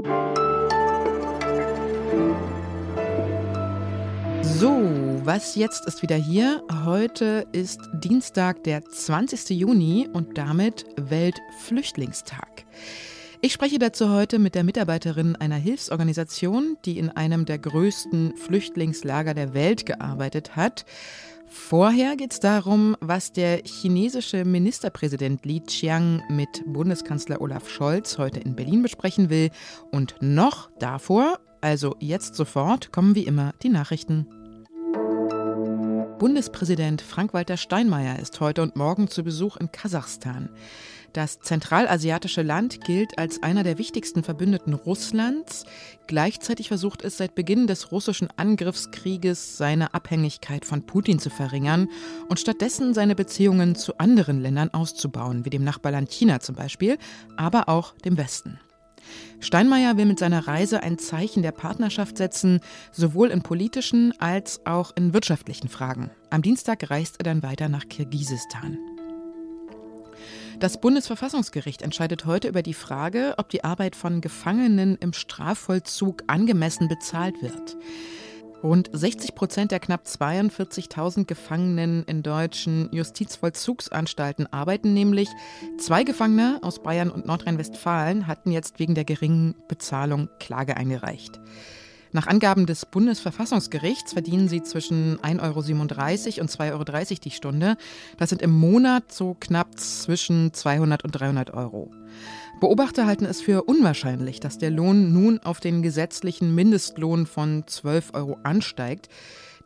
So, was jetzt ist wieder hier. Heute ist Dienstag, der 20. Juni und damit Weltflüchtlingstag. Ich spreche dazu heute mit der Mitarbeiterin einer Hilfsorganisation, die in einem der größten Flüchtlingslager der Welt gearbeitet hat. Vorher geht es darum, was der chinesische Ministerpräsident Li Qiang mit Bundeskanzler Olaf Scholz heute in Berlin besprechen will. Und noch davor, also jetzt sofort, kommen wie immer die Nachrichten. Bundespräsident Frank-Walter Steinmeier ist heute und morgen zu Besuch in Kasachstan. Das zentralasiatische Land gilt als einer der wichtigsten Verbündeten Russlands. Gleichzeitig versucht es seit Beginn des russischen Angriffskrieges, seine Abhängigkeit von Putin zu verringern und stattdessen seine Beziehungen zu anderen Ländern auszubauen, wie dem Nachbarland China zum Beispiel, aber auch dem Westen. Steinmeier will mit seiner Reise ein Zeichen der Partnerschaft setzen, sowohl in politischen als auch in wirtschaftlichen Fragen. Am Dienstag reist er dann weiter nach Kirgisistan. Das Bundesverfassungsgericht entscheidet heute über die Frage, ob die Arbeit von Gefangenen im Strafvollzug angemessen bezahlt wird. Rund 60 Prozent der knapp 42.000 Gefangenen in deutschen Justizvollzugsanstalten arbeiten nämlich. Zwei Gefangene aus Bayern und Nordrhein-Westfalen hatten jetzt wegen der geringen Bezahlung Klage eingereicht. Nach Angaben des Bundesverfassungsgerichts verdienen sie zwischen 1,37 Euro und 2,30 Euro die Stunde. Das sind im Monat so knapp zwischen 200 und 300 Euro. Beobachter halten es für unwahrscheinlich, dass der Lohn nun auf den gesetzlichen Mindestlohn von 12 Euro ansteigt.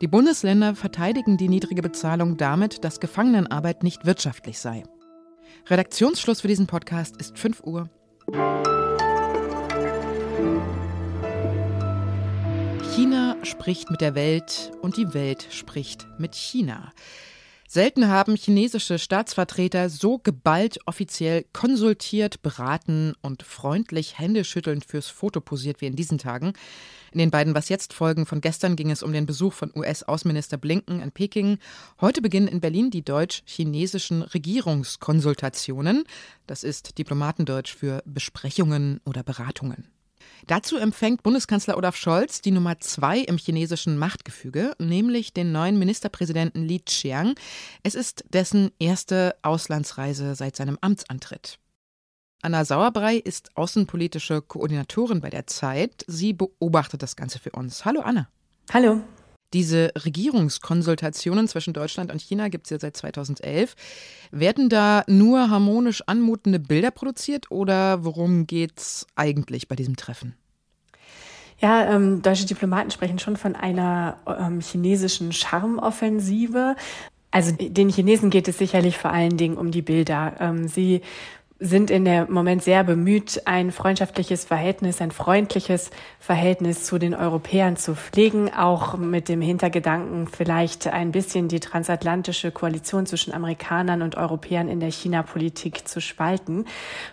Die Bundesländer verteidigen die niedrige Bezahlung damit, dass Gefangenenarbeit nicht wirtschaftlich sei. Redaktionsschluss für diesen Podcast ist 5 Uhr. China spricht mit der Welt und die Welt spricht mit China. Selten haben chinesische Staatsvertreter so geballt offiziell konsultiert, beraten und freundlich händeschüttelnd fürs Foto posiert wie in diesen Tagen. In den beiden Was jetzt Folgen von gestern ging es um den Besuch von US-Außenminister Blinken in Peking. Heute beginnen in Berlin die deutsch-chinesischen Regierungskonsultationen. Das ist Diplomatendeutsch für Besprechungen oder Beratungen. Dazu empfängt Bundeskanzler Olaf Scholz die Nummer zwei im chinesischen Machtgefüge, nämlich den neuen Ministerpräsidenten Li Qiang. Es ist dessen erste Auslandsreise seit seinem Amtsantritt. Anna Sauerbrei ist außenpolitische Koordinatorin bei der Zeit. Sie beobachtet das Ganze für uns. Hallo Anna. Hallo. Diese Regierungskonsultationen zwischen Deutschland und China gibt es ja seit 2011. Werden da nur harmonisch anmutende Bilder produziert oder worum geht es eigentlich bei diesem Treffen? Ja, ähm, deutsche Diplomaten sprechen schon von einer ähm, chinesischen Charmoffensive. Also den Chinesen geht es sicherlich vor allen Dingen um die Bilder. Ähm, sie sind in der Moment sehr bemüht, ein freundschaftliches Verhältnis, ein freundliches Verhältnis zu den Europäern zu pflegen, auch mit dem Hintergedanken, vielleicht ein bisschen die transatlantische Koalition zwischen Amerikanern und Europäern in der China-Politik zu spalten.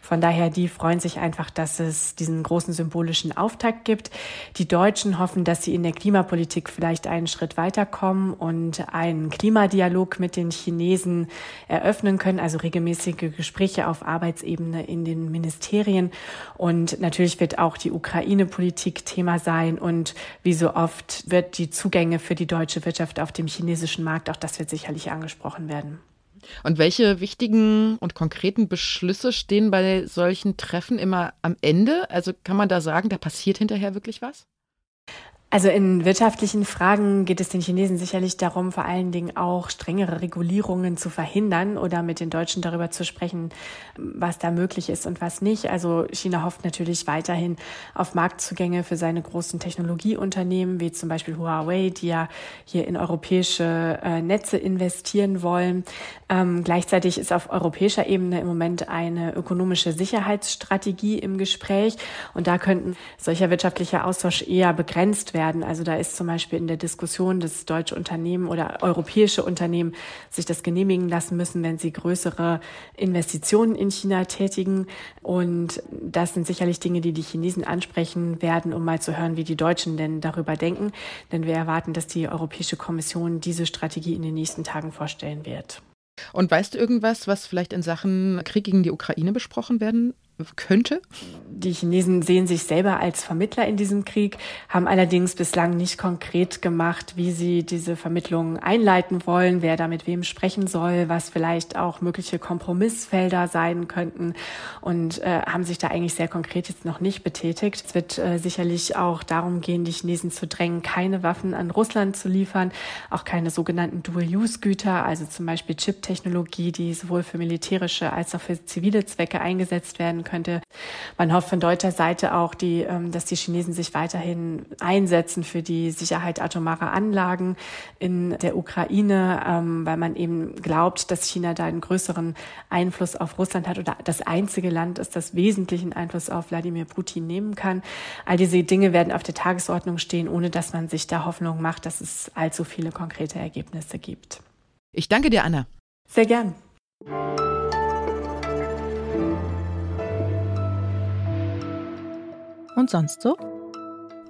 Von daher, die freuen sich einfach, dass es diesen großen symbolischen Auftakt gibt. Die Deutschen hoffen, dass sie in der Klimapolitik vielleicht einen Schritt weiterkommen und einen Klimadialog mit den Chinesen eröffnen können, also regelmäßige Gespräche auf Arbeits Arbeitsebene in den Ministerien. Und natürlich wird auch die Ukraine-Politik Thema sein. Und wie so oft wird die Zugänge für die deutsche Wirtschaft auf dem chinesischen Markt, auch das wird sicherlich angesprochen werden. Und welche wichtigen und konkreten Beschlüsse stehen bei solchen Treffen immer am Ende? Also kann man da sagen, da passiert hinterher wirklich was? Also in wirtschaftlichen Fragen geht es den Chinesen sicherlich darum, vor allen Dingen auch strengere Regulierungen zu verhindern oder mit den Deutschen darüber zu sprechen, was da möglich ist und was nicht. Also China hofft natürlich weiterhin auf Marktzugänge für seine großen Technologieunternehmen, wie zum Beispiel Huawei, die ja hier in europäische äh, Netze investieren wollen. Ähm, gleichzeitig ist auf europäischer Ebene im Moment eine ökonomische Sicherheitsstrategie im Gespräch und da könnten solcher wirtschaftlicher Austausch eher begrenzt werden werden. Also da ist zum Beispiel in der Diskussion, dass deutsche Unternehmen oder europäische Unternehmen sich das genehmigen lassen müssen, wenn sie größere Investitionen in China tätigen. Und das sind sicherlich Dinge, die die Chinesen ansprechen werden, um mal zu hören, wie die Deutschen denn darüber denken. Denn wir erwarten, dass die Europäische Kommission diese Strategie in den nächsten Tagen vorstellen wird. Und weißt du irgendwas, was vielleicht in Sachen Krieg gegen die Ukraine besprochen werden könnte? Die Chinesen sehen sich selber als Vermittler in diesem Krieg, haben allerdings bislang nicht konkret gemacht, wie sie diese Vermittlungen einleiten wollen, wer da mit wem sprechen soll, was vielleicht auch mögliche Kompromissfelder sein könnten und äh, haben sich da eigentlich sehr konkret jetzt noch nicht betätigt. Es wird äh, sicherlich auch darum gehen, die Chinesen zu drängen, keine Waffen an Russland zu liefern, auch keine sogenannten Dual-Use-Güter, also zum Beispiel Chip-Technologie, die sowohl für militärische als auch für zivile Zwecke eingesetzt werden könnte. Man hofft von deutscher Seite auch, die, ähm, dass die Chinesen sich weiterhin einsetzen für die Sicherheit atomarer Anlagen in der Ukraine, ähm, weil man eben glaubt, dass China da einen größeren Einfluss auf Russland hat oder das einzige Land ist, das wesentlichen Einfluss auf Wladimir Putin nehmen kann. All diese Dinge werden auf der Tagesordnung stehen, ohne dass man sich da Hoffnung macht, dass es allzu viele konkrete Ergebnisse gibt. Ich danke dir, Anna. Sehr gern. Und sonst so?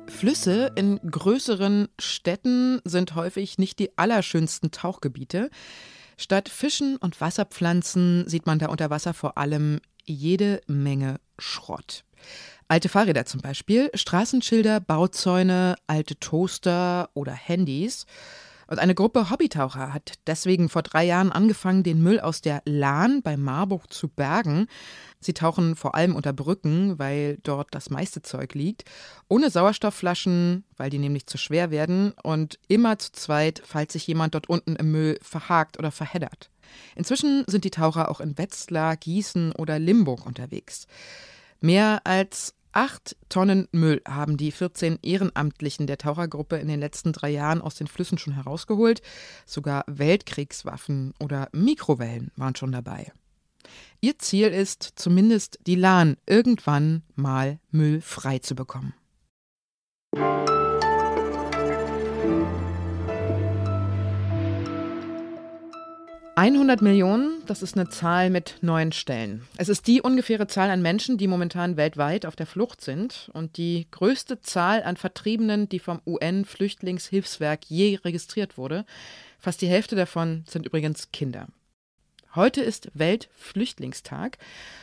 Flüsse in größeren Städten sind häufig nicht die allerschönsten Tauchgebiete. Statt Fischen und Wasserpflanzen sieht man da unter Wasser vor allem jede Menge Schrott. Alte Fahrräder zum Beispiel, Straßenschilder, Bauzäune, alte Toaster oder Handys. Und eine Gruppe Hobbytaucher hat deswegen vor drei Jahren angefangen, den Müll aus der Lahn bei Marburg zu bergen. Sie tauchen vor allem unter Brücken, weil dort das meiste Zeug liegt, ohne Sauerstoffflaschen, weil die nämlich zu schwer werden und immer zu zweit, falls sich jemand dort unten im Müll verhakt oder verheddert. Inzwischen sind die Taucher auch in Wetzlar, Gießen oder Limburg unterwegs. Mehr als Acht Tonnen Müll haben die 14 Ehrenamtlichen der Tauchergruppe in den letzten drei Jahren aus den Flüssen schon herausgeholt. Sogar Weltkriegswaffen oder Mikrowellen waren schon dabei. Ihr Ziel ist, zumindest die Lahn irgendwann mal müllfrei zu bekommen. 100 Millionen, das ist eine Zahl mit neun Stellen. Es ist die ungefähre Zahl an Menschen, die momentan weltweit auf der Flucht sind und die größte Zahl an Vertriebenen, die vom UN-Flüchtlingshilfswerk je registriert wurde. Fast die Hälfte davon sind übrigens Kinder. Heute ist Weltflüchtlingstag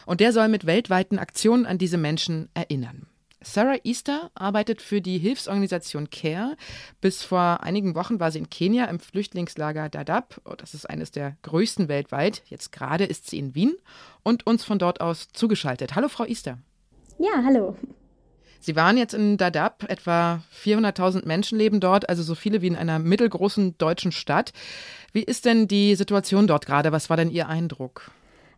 und der soll mit weltweiten Aktionen an diese Menschen erinnern. Sarah Easter arbeitet für die Hilfsorganisation CARE. Bis vor einigen Wochen war sie in Kenia im Flüchtlingslager Dadaab. Oh, das ist eines der größten weltweit. Jetzt gerade ist sie in Wien und uns von dort aus zugeschaltet. Hallo, Frau Easter. Ja, hallo. Sie waren jetzt in Dadaab, etwa 400.000 Menschen leben dort, also so viele wie in einer mittelgroßen deutschen Stadt. Wie ist denn die Situation dort gerade? Was war denn Ihr Eindruck?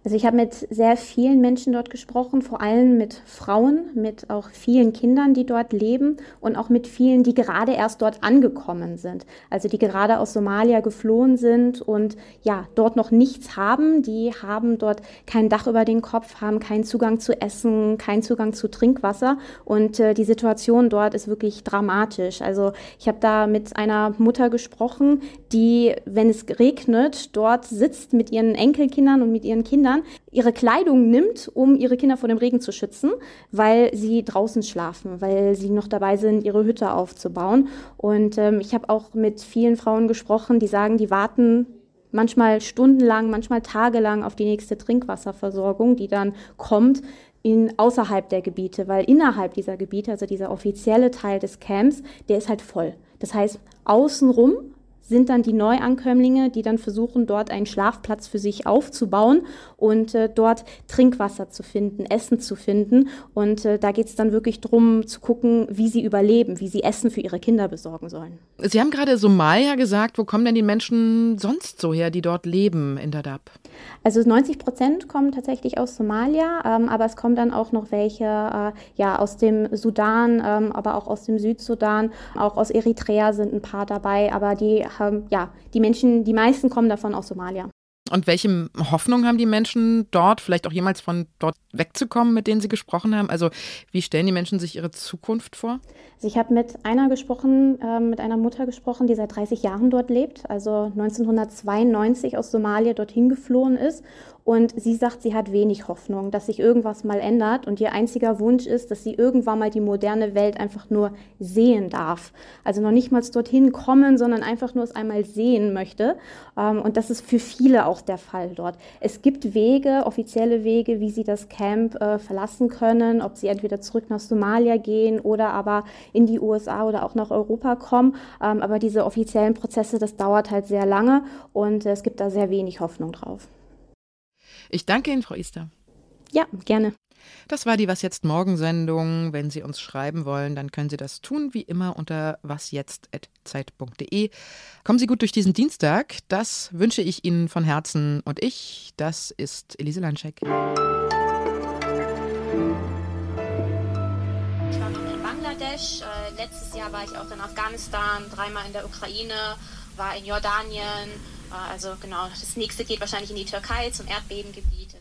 Also ich habe mit sehr vielen Menschen dort gesprochen, vor allem mit Frauen, mit auch vielen Kindern, die dort leben und auch mit vielen, die gerade erst dort angekommen sind. Also die gerade aus Somalia geflohen sind und ja, dort noch nichts haben. Die haben dort kein Dach über den Kopf, haben keinen Zugang zu Essen, keinen Zugang zu Trinkwasser und äh, die Situation dort ist wirklich dramatisch. Also ich habe da mit einer Mutter gesprochen, die, wenn es regnet, dort sitzt mit ihren Enkelkindern und mit ihren Kindern Kindern ihre Kleidung nimmt, um ihre Kinder vor dem Regen zu schützen, weil sie draußen schlafen, weil sie noch dabei sind, ihre Hütte aufzubauen. Und ähm, ich habe auch mit vielen Frauen gesprochen, die sagen, die warten manchmal stundenlang, manchmal tagelang auf die nächste Trinkwasserversorgung, die dann kommt in außerhalb der Gebiete, weil innerhalb dieser Gebiete, also dieser offizielle Teil des Camps, der ist halt voll. Das heißt, außenrum sind dann die Neuankömmlinge, die dann versuchen, dort einen Schlafplatz für sich aufzubauen und äh, dort Trinkwasser zu finden, Essen zu finden. Und äh, da geht es dann wirklich darum zu gucken, wie sie überleben, wie sie Essen für ihre Kinder besorgen sollen. Sie haben gerade Somalia gesagt. Wo kommen denn die Menschen sonst so her, die dort leben in Dadaab? Also 90 Prozent kommen tatsächlich aus Somalia, ähm, aber es kommen dann auch noch welche äh, ja, aus dem Sudan, ähm, aber auch aus dem Südsudan, auch aus Eritrea sind ein paar dabei, aber die ähm, ja, die Menschen, die meisten kommen davon aus Somalia. Und welche Hoffnung haben die Menschen dort, vielleicht auch jemals von dort wegzukommen, mit denen Sie gesprochen haben? Also wie stellen die Menschen sich ihre Zukunft vor? Also ich habe mit einer gesprochen, äh, mit einer Mutter gesprochen, die seit 30 Jahren dort lebt, also 1992 aus Somalia dorthin geflohen ist Und sie sagt, sie hat wenig Hoffnung, dass sich irgendwas mal ändert. Und ihr einziger Wunsch ist, dass sie irgendwann mal die moderne Welt einfach nur sehen darf. Also noch nicht mal dorthin kommen, sondern einfach nur es einmal sehen möchte. Ähm, und das ist für viele auch der Fall dort. Es gibt Wege, offizielle Wege, wie sie das Camp äh, verlassen können, ob sie entweder zurück nach Somalia gehen oder aber in die USA oder auch nach Europa kommen. Ähm, aber diese offiziellen Prozesse, das dauert halt sehr lange und es gibt da sehr wenig Hoffnung drauf. Ich danke Ihnen, Frau Easter. Ja, gerne. Das war die Was jetzt morgen Sendung. Wenn Sie uns schreiben wollen, dann können Sie das tun, wie immer unter wasjetzt.zeit.de. Kommen Sie gut durch diesen Dienstag. Das wünsche ich Ihnen von Herzen. Und ich, das ist Elise Landschek. Ich war noch in Bangladesch. Äh, letztes Jahr war ich auch in Afghanistan, dreimal in der Ukraine, war in Jordanien. Äh, also genau, das nächste geht wahrscheinlich in die Türkei zum Erdbebengebiet.